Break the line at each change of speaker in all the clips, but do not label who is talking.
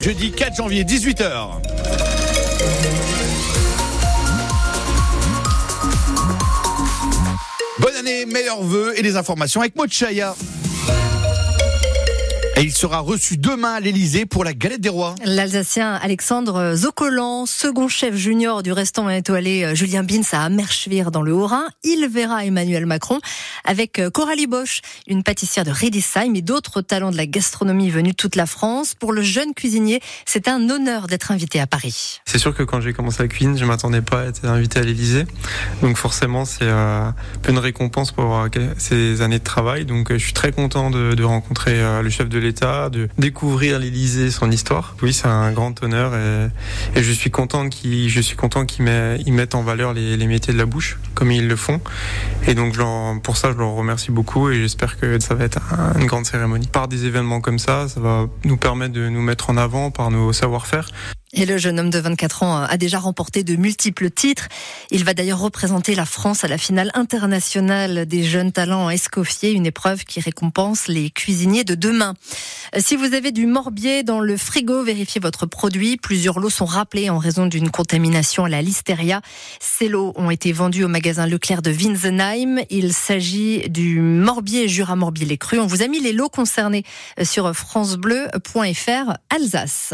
Jeudi 4 janvier, 18h. Bonne année, meilleurs vœux et les informations avec Mochaya. Et il sera reçu demain à l'Elysée pour la galette des rois.
L'Alsacien Alexandre Zocolan, second chef junior du restaurant étoilé Julien Bins à Amerschwir dans le Haut-Rhin, il verra Emmanuel Macron avec Coralie Bosch, une pâtissière de Redesheim et d'autres talents de la gastronomie venus de toute la France. Pour le jeune cuisinier, c'est un honneur d'être invité à Paris.
C'est sûr que quand j'ai commencé la cuisine, je m'attendais pas à être invité à l'Elysée. Donc forcément, c'est euh, un peu une récompense pour euh, ces années de travail. Donc euh, je suis très content de, de rencontrer le chef de de découvrir l'Élysée, son histoire. Oui, c'est un grand honneur et, je suis content qu'ils, je mettent en valeur les, métiers de la bouche comme ils le font. Et donc, pour ça, je leur remercie beaucoup et j'espère que ça va être une grande cérémonie. Par des événements comme ça, ça va nous permettre de nous mettre en avant par nos savoir-faire.
Et le jeune homme de 24 ans a déjà remporté de multiples titres. Il va d'ailleurs représenter la France à la finale internationale des jeunes talents en Escoffier, une épreuve qui récompense les cuisiniers de demain. Si vous avez du morbier dans le frigo, vérifiez votre produit. Plusieurs lots sont rappelés en raison d'une contamination à la listeria. Ces lots ont été vendus au magasin Leclerc de Winsenheim. Il s'agit du morbier Jura Morbier les Cru. On vous a mis les lots concernés sur francebleu.fr Alsace.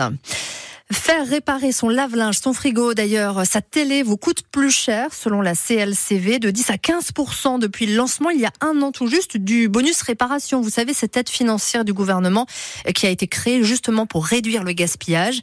Faire réparer son lave-linge, son frigo d'ailleurs, sa télé vous coûte plus cher selon la CLCV de 10 à 15% depuis le lancement il y a un an tout juste du bonus réparation. Vous savez cette aide financière du gouvernement qui a été créée justement pour réduire le gaspillage.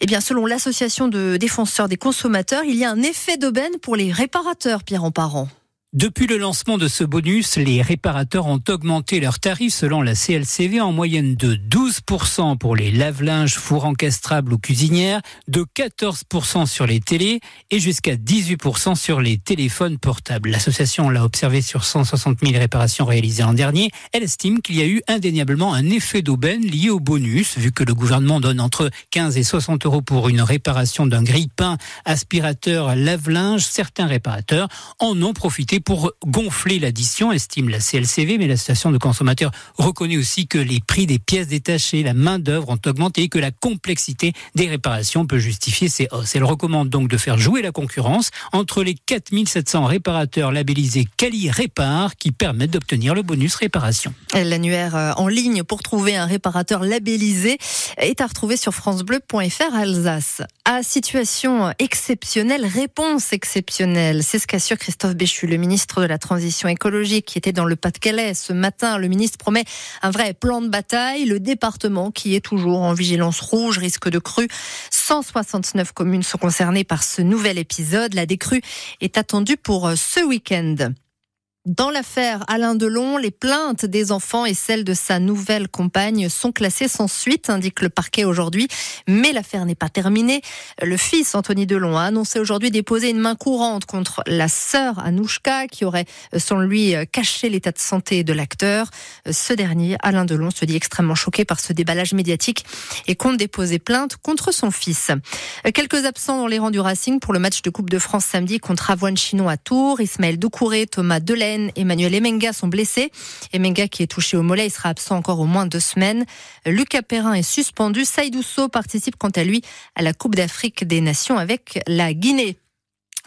Eh bien selon l'association de défenseurs des consommateurs, il y a un effet d'aubaine pour les réparateurs Pierre en parent.
Depuis le lancement de ce bonus, les réparateurs ont augmenté leurs tarifs selon la CLCV en moyenne de 12% pour les lave-linges, fours encastrables ou cuisinières, de 14% sur les télés et jusqu'à 18% sur les téléphones portables. L'association l'a observé sur 160 000 réparations réalisées l'an dernier. Elle estime qu'il y a eu indéniablement un effet d'aubaine lié au bonus, vu que le gouvernement donne entre 15 et 60 euros pour une réparation d'un grille-pain, aspirateur, lave-linge. Certains réparateurs en ont profité pour gonfler l'addition, estime la CLCV, mais l'association de consommateurs reconnaît aussi que les prix des pièces détachées, la main-d'œuvre ont augmenté et que la complexité des réparations peut justifier ces hausses. Elle recommande donc de faire jouer la concurrence entre les 4700 réparateurs labellisés Cali Répare qui permettent d'obtenir le bonus réparation.
L'annuaire euh, en ligne pour trouver un réparateur labellisé est à retrouver sur francebleu.fr Alsace. À situation exceptionnelle, réponse exceptionnelle. C'est ce qu'assure Christophe Béchu, le ministre de la Transition écologique, qui était dans le Pas-de-Calais ce matin. Le ministre promet un vrai plan de bataille. Le département, qui est toujours en vigilance rouge, risque de crue. 169 communes sont concernées par ce nouvel épisode. La décrue est attendue pour ce week-end. Dans l'affaire Alain Delon, les plaintes des enfants et celles de sa nouvelle compagne sont classées sans suite, indique le parquet aujourd'hui. Mais l'affaire n'est pas terminée. Le fils Anthony Delon a annoncé aujourd'hui déposer une main courante contre la sœur Anouchka, qui aurait, selon lui, caché l'état de santé de l'acteur. Ce dernier, Alain Delon, se dit extrêmement choqué par ce déballage médiatique et compte déposer plainte contre son fils. Quelques absents dans les rangs du Racing pour le match de Coupe de France samedi contre Avoine Chinon à Tours. Ismaël Doucouré, Thomas Delaine, Emmanuel Emenga sont blessés. Emenga qui est touché au mollet, sera absent encore au moins deux semaines. Lucas Perrin est suspendu. Saïdousso participe quant à lui à la Coupe d'Afrique des Nations avec la Guinée.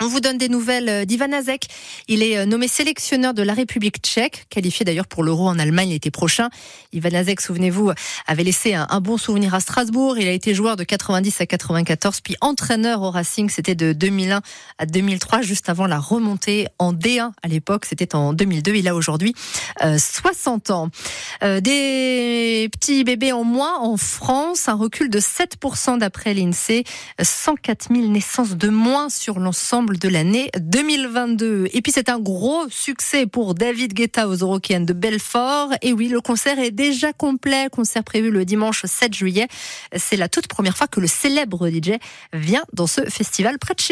On vous donne des nouvelles euh, d'Ivan Azek. Il est euh, nommé sélectionneur de la République tchèque, qualifié d'ailleurs pour l'Euro en Allemagne l'été prochain. Ivan Azek, souvenez-vous, avait laissé un, bon souvenir à Strasbourg. Il a été joueur de 90 à 94, puis entraîneur au Racing. C'était de 2001 à 2003, juste avant la remontée en D1 à l'époque. C'était en 2002. Il a aujourd'hui 60 euh, ans. des petits bébés en moins en France, un recul de 7% d'après l'INSEE. 104 000 naissances de moins sur de l'année 2022. Et puis c'est un gros succès pour David Guetta aux Eurokéennes de Belfort. Et oui, le concert est déjà complet. Concert prévu le dimanche 7 juillet. C'est la toute première fois que le célèbre DJ vient dans ce festival près de chez